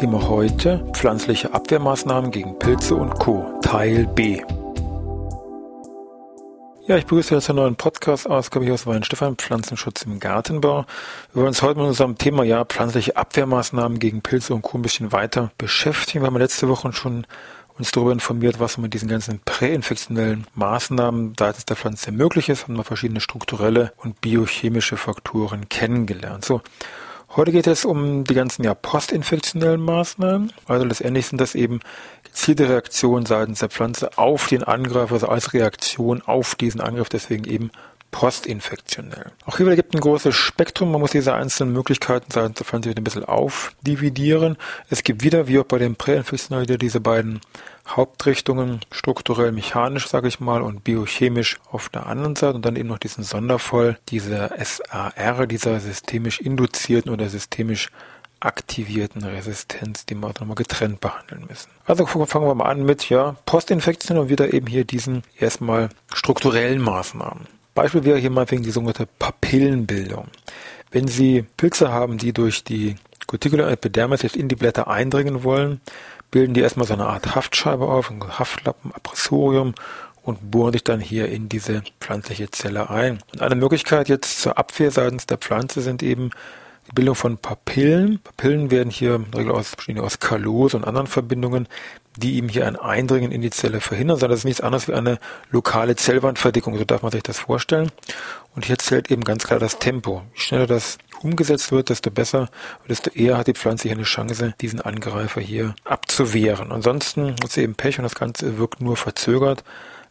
Thema heute pflanzliche Abwehrmaßnahmen gegen Pilze und Co. Teil B. Ja, ich begrüße jetzt einen neuen Podcast-Ausgabe hier aus Weinstefan, Pflanzenschutz im Gartenbau. Wir wollen uns heute mit unserem Thema, ja, pflanzliche Abwehrmaßnahmen gegen Pilze und Co. ein bisschen weiter beschäftigen. Wir haben letzte Woche schon uns darüber informiert, was mit diesen ganzen präinfektionellen Maßnahmen seitens der Pflanze möglich ist, haben wir verschiedene strukturelle und biochemische Faktoren kennengelernt. So. Heute geht es um die ganzen ja, postinfektionellen Maßnahmen. Also letztendlich sind das eben gezielte Reaktionen seitens der Pflanze auf den Angriff, also als Reaktion auf diesen Angriff, deswegen eben postinfektionell. Auch hier wieder gibt ein großes Spektrum. Man muss diese einzelnen Möglichkeiten seitens der wieder ein bisschen aufdividieren. Es gibt wieder, wie auch bei dem präinfektionellen, wieder diese beiden Hauptrichtungen, strukturell mechanisch, sage ich mal, und biochemisch auf der anderen Seite und dann eben noch diesen Sonderfall, dieser SAR, dieser systemisch induzierten oder systemisch aktivierten Resistenz, die wir auch nochmal getrennt behandeln müssen. Also fangen wir mal an mit ja, Postinfektion und wieder eben hier diesen erstmal strukturellen Maßnahmen. Beispiel wäre hier mal wegen die sogenannte Papillenbildung. Wenn Sie Pilze haben, die durch die Cuticular Epidermis jetzt in die Blätter eindringen wollen, bilden die erstmal so eine Art Haftscheibe auf, ein Haftlappen, Appressorium und bohren sich dann hier in diese pflanzliche Zelle ein. Und eine Möglichkeit jetzt zur Abwehr seitens der Pflanze sind eben die Bildung von Papillen. Papillen werden hier in der Regel aus, aus Kalose und anderen Verbindungen, die eben hier ein Eindringen in die Zelle verhindern, sondern das ist nichts anderes wie eine lokale Zellwandverdickung, so darf man sich das vorstellen. Und hier zählt eben ganz klar das Tempo. Je schneller das umgesetzt wird, desto besser, desto eher hat die Pflanze hier eine Chance, diesen Angreifer hier abzuwehren. Ansonsten hat sie eben Pech und das Ganze wirkt nur verzögert.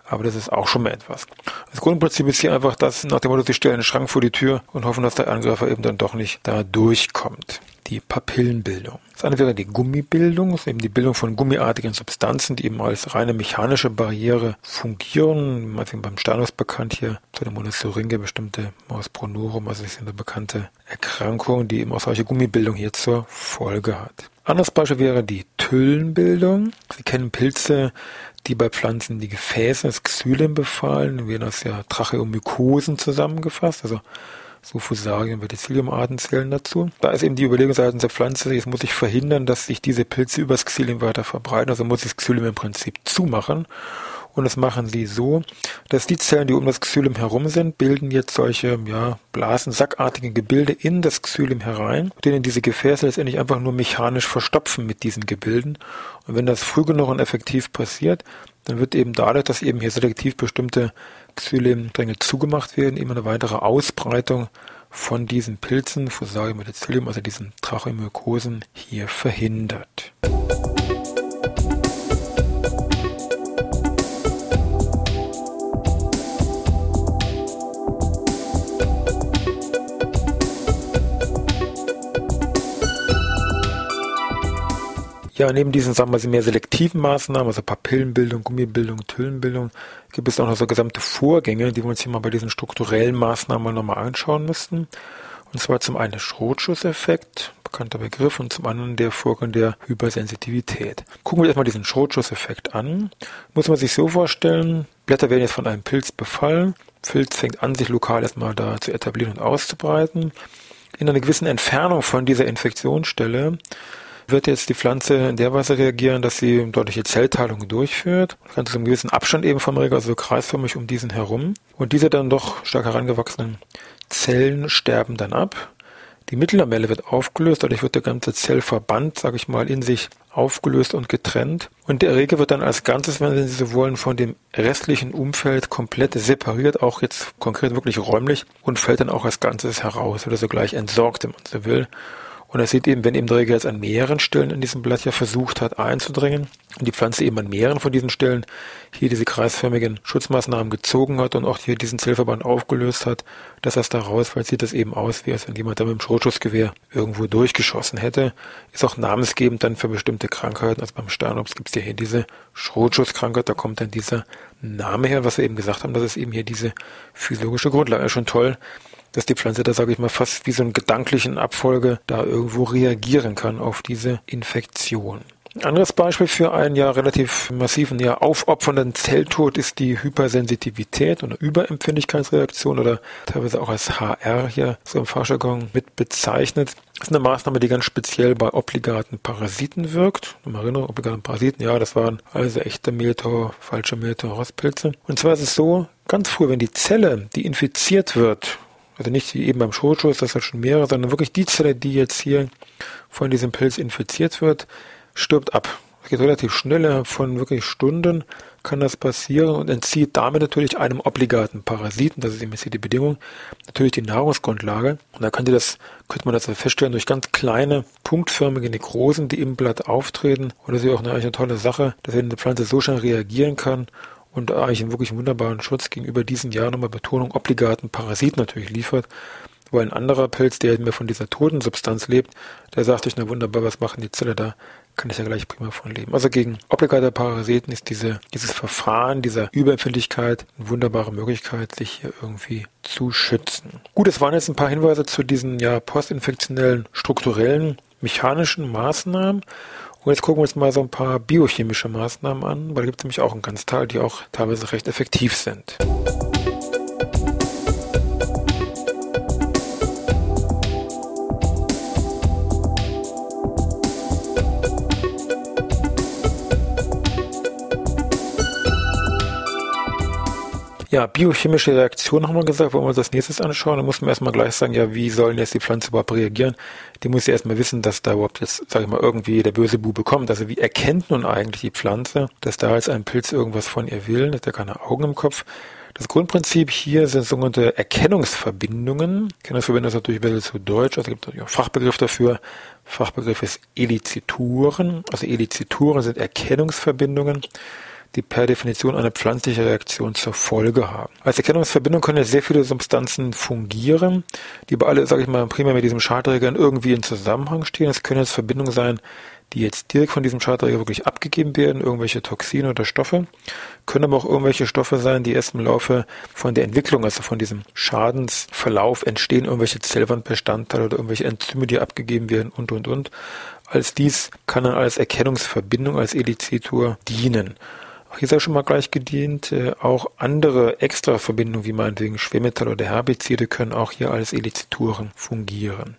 Aber das ist auch schon mal etwas. Das Grundprinzip ist hier einfach, dass nach dem Motto, sie stellen einen Schrank vor die Tür und hoffen, dass der Angreifer eben dann doch nicht da durchkommt. Die Papillenbildung. Das eine wäre die Gummibildung, das ist eben die Bildung von gummiartigen Substanzen, die eben als reine mechanische Barriere fungieren. Also beim Steinhaus bekannt hier zu der Monosyringe bestimmte Maus pronorum, also das ist eine bekannte Erkrankung, die eben auch solche Gummibildung hier zur Folge hat. Anderes Beispiel wäre die Tüllenbildung. Sie kennen Pilze, die bei Pflanzen die Gefäße, das Xylem befallen, werden das ja Tracheomykosen zusammengefasst, also Suffusarien, Verticillium-Arten zählen dazu. Da ist eben die Überlegung seitens der Pflanze, jetzt muss ich verhindern, dass sich diese Pilze übers Xylem weiter verbreiten, also muss ich das Xylem im Prinzip zumachen und das machen sie so, dass die Zellen, die um das Xylem herum sind, bilden jetzt solche ja, blasensackartigen Gebilde in das Xylem herein, denen diese Gefäße letztendlich einfach nur mechanisch verstopfen mit diesen Gebilden. Und wenn das früh genug und effektiv passiert, dann wird eben dadurch, dass eben hier selektiv bestimmte Xylemdränge zugemacht werden, eben eine weitere Ausbreitung von diesen Pilzen, Fusarium meticillium, also diesen Tracheomykosen, hier verhindert. Ja, neben diesen, sagen wir mal, mehr selektiven Maßnahmen, also Papillenbildung, Gummibildung, Tüllenbildung, gibt es auch noch so gesamte Vorgänge, die wir uns hier mal bei diesen strukturellen Maßnahmen nochmal anschauen müssten. Und zwar zum einen der Schrotschusseffekt, bekannter Begriff, und zum anderen der Vorgang der Hypersensitivität. Gucken wir erstmal diesen Schrotschusseffekt an. Muss man sich so vorstellen, Blätter werden jetzt von einem Pilz befallen. Pilz fängt an, sich lokal erstmal da zu etablieren und auszubreiten. In einer gewissen Entfernung von dieser Infektionsstelle wird jetzt die Pflanze in der Weise reagieren, dass sie deutliche Zellteilung durchführt. Ganz einem gewissen Abstand eben vom Erreger, also kreisförmig um diesen herum. Und diese dann doch stark herangewachsenen Zellen sterben dann ab. Die Mittellamelle wird aufgelöst, dadurch wird der ganze Zellverband, sage ich mal, in sich aufgelöst und getrennt. Und der Erreger wird dann als Ganzes, wenn Sie so wollen, von dem restlichen Umfeld komplett separiert, auch jetzt konkret wirklich räumlich, und fällt dann auch als Ganzes heraus oder sogleich entsorgt, wenn man so will. Und er sieht eben, wenn eben der jetzt an mehreren Stellen in diesem Blatt ja versucht hat einzudringen und die Pflanze eben an mehreren von diesen Stellen hier diese kreisförmigen Schutzmaßnahmen gezogen hat und auch hier diesen Zellverband aufgelöst hat, dass das da rausfällt, sieht das eben aus, wie als wenn jemand da mit dem Schrotschussgewehr irgendwo durchgeschossen hätte. Ist auch namensgebend dann für bestimmte Krankheiten. Also beim Sternobst gibt es ja hier diese Schrotschusskrankheit, da kommt dann dieser Name her, was wir eben gesagt haben, das ist eben hier diese physiologische Grundlage. Schon toll, dass die Pflanze da, sage ich mal, fast wie so einen gedanklichen Abfolge da irgendwo reagieren kann auf diese Infektion. Ein anderes Beispiel für einen ja relativ massiven, ja aufopfernden Zelltod ist die Hypersensitivität oder Überempfindlichkeitsreaktion oder teilweise auch als HR hier so im Fachjargon mit bezeichnet. Das ist eine Maßnahme, die ganz speziell bei obligaten Parasiten wirkt. Nochmal Erinnerung, obligaten Parasiten, ja, das waren also echte Mehltau, falsche Mehltau, Rostpilze. Und zwar ist es so, ganz früh, wenn die Zelle, die infiziert wird, also nicht wie eben beim Schulschuss, das hat schon mehrere, sondern wirklich die Zelle, die jetzt hier von diesem Pilz infiziert wird, stirbt ab. Es geht relativ schnell, von wirklich Stunden kann das passieren und entzieht damit natürlich einem obligaten Parasiten, das ist eben jetzt die Bedingung, natürlich die Nahrungsgrundlage. Und da könnte das, könnte man das feststellen durch ganz kleine, punktförmige Nekrosen, die im Blatt auftreten. Und das ist ja auch eine, eine tolle Sache, dass eine Pflanze so schnell reagieren kann und eigentlich einen wirklich wunderbaren Schutz gegenüber diesen Jahr nochmal Betonung obligaten Parasiten natürlich liefert. Wo ein anderer Pilz, der mehr von dieser toten Substanz lebt, der sagt euch, na wunderbar, was machen die Zelle da? Kann ich ja gleich prima von leben. Also gegen obligate Parasiten ist diese, dieses Verfahren, dieser Überempfindlichkeit eine wunderbare Möglichkeit, sich hier irgendwie zu schützen. Gut, es waren jetzt ein paar Hinweise zu diesen ja postinfektionellen, strukturellen, mechanischen Maßnahmen. Und jetzt gucken wir uns mal so ein paar biochemische Maßnahmen an, weil da gibt es nämlich auch einen ganz Teil, die auch teilweise recht effektiv sind. Ja, biochemische Reaktion haben wir gesagt, wollen wir uns das nächstes anschauen. Da muss man erstmal gleich sagen, ja, wie sollen jetzt die Pflanze überhaupt reagieren? Die muss ja erstmal wissen, dass da überhaupt jetzt, sag ich mal, irgendwie der böse Bube kommt. Also wie erkennt nun eigentlich die Pflanze, dass da jetzt ein Pilz irgendwas von ihr will? Hat er keine Augen im Kopf? Das Grundprinzip hier sind sogenannte Erkennungsverbindungen. Erkennungsverbindungen ist natürlich ein bisschen zu deutsch, also gibt es auch Fachbegriff dafür. Fachbegriff ist Elizituren. Also Elizituren sind Erkennungsverbindungen die per Definition eine pflanzliche Reaktion zur Folge haben. Als Erkennungsverbindung können ja sehr viele Substanzen fungieren, die bei alle, sage ich mal, primär mit diesem Schadträgern irgendwie in Zusammenhang stehen. Es können jetzt Verbindungen sein, die jetzt direkt von diesem Schadträger wirklich abgegeben werden, irgendwelche Toxine oder Stoffe, können aber auch irgendwelche Stoffe sein, die erst im Laufe von der Entwicklung, also von diesem Schadensverlauf entstehen, irgendwelche Zellwandbestandteile oder irgendwelche Enzyme, die abgegeben werden und, und, und. Als dies kann dann als Erkennungsverbindung, als Elizitur dienen. Hier sei schon mal gleich gedient. Äh, auch andere Extraverbindungen, wie meinetwegen Schwermetalle oder Herbizide, können auch hier als Elizituren fungieren.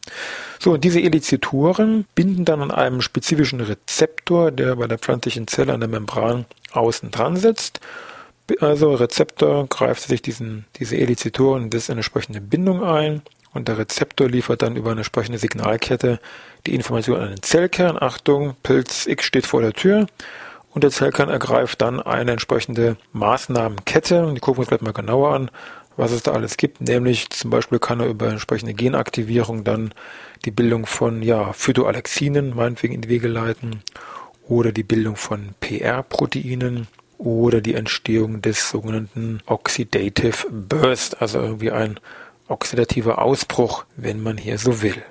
So, und diese Elizituren binden dann an einem spezifischen Rezeptor, der bei der pflanzlichen Zelle an der Membran außen dran sitzt. Also Rezeptor greift sich diesen, diese Elizituren in das entsprechende Bindung ein und der Rezeptor liefert dann über eine entsprechende Signalkette die Information an den Zellkern. Achtung, Pilz X steht vor der Tür und der Zellkern ergreift dann eine entsprechende Maßnahmenkette. Die gucken wir uns gleich mal genauer an, was es da alles gibt. Nämlich zum Beispiel kann er über entsprechende Genaktivierung dann die Bildung von ja, Phytoalexinen meinetwegen in die Wege leiten oder die Bildung von PR-Proteinen oder die Entstehung des sogenannten Oxidative Burst, also irgendwie ein oxidativer Ausbruch, wenn man hier so will.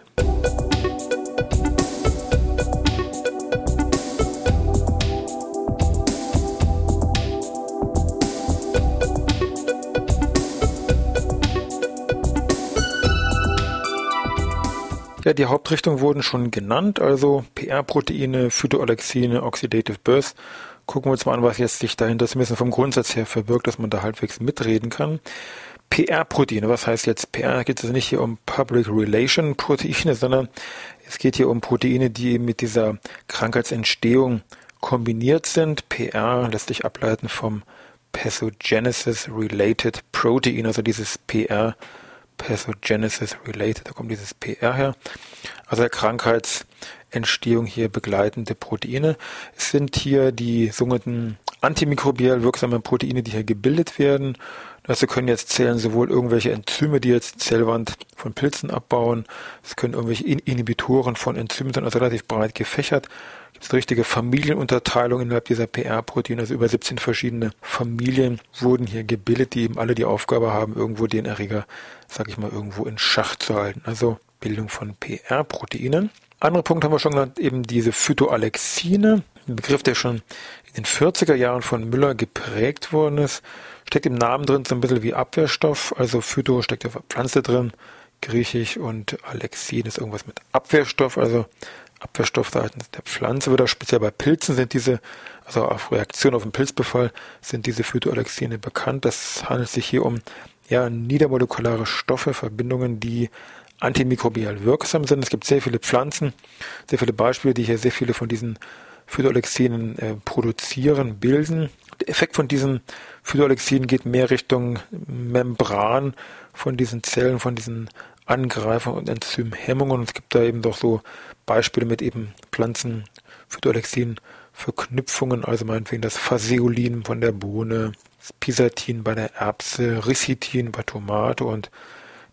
Ja, die Hauptrichtungen wurden schon genannt, also PR-Proteine, Phytoalexine, Oxidative Burst. Gucken wir uns mal an, was jetzt sich dahinter zumindest vom Grundsatz her verbirgt, dass man da halbwegs mitreden kann. PR-Proteine, was heißt jetzt PR? Geht es nicht hier um Public Relation Proteine, sondern es geht hier um Proteine, die mit dieser Krankheitsentstehung kombiniert sind. PR lässt sich ableiten vom Pathogenesis Related Protein, also dieses PR Pathogenesis Related, da kommt dieses PR her. Also der Krankheitsentstehung hier begleitende Proteine. Es sind hier die sogenannten antimikrobiell wirksame Proteine, die hier gebildet werden. Dazu können jetzt zählen sowohl irgendwelche Enzyme, die jetzt Zellwand von Pilzen abbauen. Es können irgendwelche Inhibitoren von Enzymen sein, also relativ breit gefächert. Gibt es eine richtige Familienunterteilung innerhalb dieser PR-Proteine, also über 17 verschiedene Familien wurden hier gebildet, die eben alle die Aufgabe haben, irgendwo den Erreger, sag ich mal, irgendwo in Schach zu halten. Also Bildung von PR-Proteinen. Andere Punkt haben wir schon genannt, eben diese Phytoalexine, ein Begriff, der schon in den 40er Jahren von Müller geprägt worden ist steckt im Namen drin so ein bisschen wie Abwehrstoff. Also Phyto steckt ja Pflanze drin, griechisch und Alexin ist irgendwas mit Abwehrstoff, also Abwehrstoff seitens der Pflanze auch speziell bei Pilzen sind diese, also auf Reaktion auf den Pilzbefall sind diese Phytoalexine bekannt. Das handelt sich hier um ja, niedermolekulare Stoffe, Verbindungen, die antimikrobiell wirksam sind. Es gibt sehr viele Pflanzen, sehr viele Beispiele, die hier sehr viele von diesen Phytoalexinen äh, produzieren, bilden. Der Effekt von diesen Phytoalexinen geht mehr Richtung Membran von diesen Zellen, von diesen Angreifern und Enzymhemmungen. Und es gibt da eben doch so Beispiele mit eben Pflanzen, Phytoalexin, Verknüpfungen, also meinetwegen das Phaseolin von der Bohne, Pisatin bei der Erbse, Ricitin bei Tomate und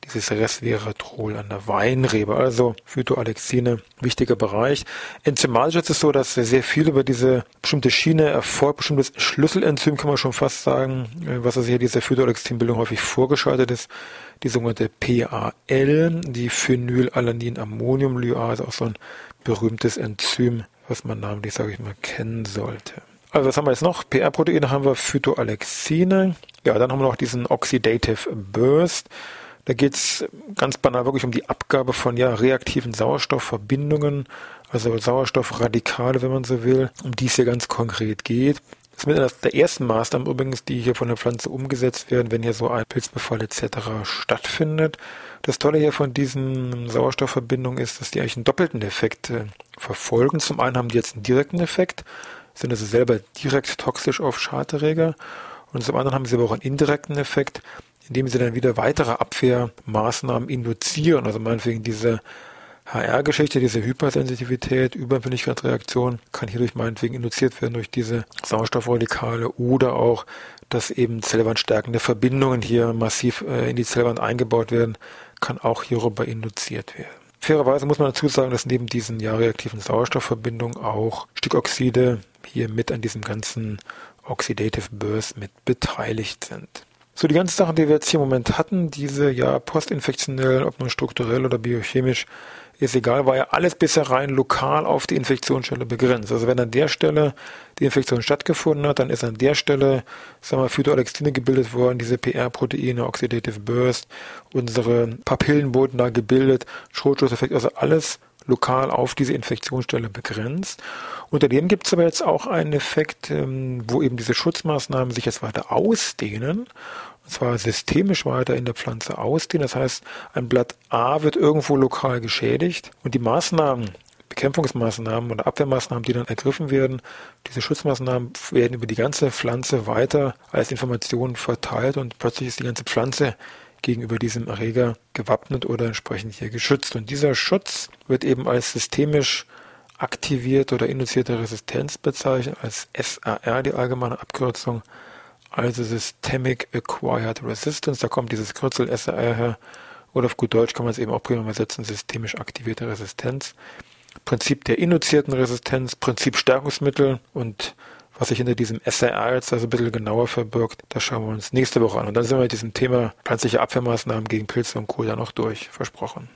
dieses Resveratrol an der Weinrebe, also Phytoalexine, wichtiger Bereich. Enzymatisch ist es so, dass sehr viel über diese bestimmte Schiene erfolgt, bestimmtes Schlüsselenzym kann man schon fast sagen, äh, was also hier dieser Phytoalexinbildung häufig vorgeschaltet ist, die sogenannte PAL, die Phenylalanin-Ammoniumlyase, auch so ein berühmtes Enzym, was man namentlich, sage ich mal, kennen sollte. Also was haben wir jetzt noch? PR-Proteine haben wir Phytoalexine. Ja, dann haben wir noch diesen Oxidative Burst. Da geht es ganz banal wirklich um die Abgabe von ja, reaktiven Sauerstoffverbindungen, also Sauerstoffradikale, wenn man so will, um die es hier ganz konkret geht. Das ist mit einer der ersten Maßnahmen übrigens, die hier von der Pflanze umgesetzt werden, wenn hier so ein Pilzbefall etc. stattfindet. Das Tolle hier von diesen Sauerstoffverbindungen ist, dass die eigentlich einen doppelten Effekt äh, verfolgen. Zum einen haben die jetzt einen direkten Effekt, sind also selber direkt toxisch auf Schadträger und zum anderen haben sie aber auch einen indirekten Effekt, indem sie dann wieder weitere Abwehrmaßnahmen induzieren. Also meinetwegen diese HR-Geschichte, diese Hypersensitivität, Überempfindlichkeitsreaktion kann hierdurch meinetwegen induziert werden durch diese Sauerstoffradikale oder auch, dass eben zellwandstärkende Verbindungen hier massiv äh, in die Zellwand eingebaut werden, kann auch hierüber induziert werden. Fairerweise muss man dazu sagen, dass neben diesen ja reaktiven Sauerstoffverbindungen auch Stickoxide hier mit an diesem ganzen Oxidative Burst mit beteiligt sind. So, die ganzen Sachen, die wir jetzt hier im Moment hatten, diese ja postinfektionell, ob nun strukturell oder biochemisch, ist egal, war ja alles bisher rein lokal auf die Infektionsstelle begrenzt. Also wenn an der Stelle die Infektion stattgefunden hat, dann ist an der Stelle, sagen wir, Phytoalexine gebildet worden, diese PR-Proteine, Oxidative Burst, unsere Papillen wurden da gebildet, Schrotschusseffekt, also alles lokal auf diese Infektionsstelle begrenzt. Unter dem gibt es aber jetzt auch einen Effekt, ähm, wo eben diese Schutzmaßnahmen sich jetzt weiter ausdehnen und zwar systemisch weiter in der Pflanze ausdehnen. Das heißt, ein Blatt A wird irgendwo lokal geschädigt und die Maßnahmen, Bekämpfungsmaßnahmen oder Abwehrmaßnahmen, die dann ergriffen werden, diese Schutzmaßnahmen werden über die ganze Pflanze weiter als Information verteilt und plötzlich ist die ganze Pflanze gegenüber diesem Erreger gewappnet oder entsprechend hier geschützt. Und dieser Schutz wird eben als systemisch aktivierte oder induzierte Resistenz bezeichnet, als SAR die allgemeine Abkürzung also Systemic Acquired Resistance, da kommt dieses Kürzel SAR her, oder auf gut Deutsch kann man es eben auch prima übersetzen, systemisch aktivierte Resistenz. Prinzip der induzierten Resistenz, Prinzip Stärkungsmittel und was sich hinter diesem SAR jetzt also ein bisschen genauer verbirgt, das schauen wir uns nächste Woche an. Und dann sind wir mit diesem Thema pflanzliche Abwehrmaßnahmen gegen Pilze und Co. dann noch durch, versprochen.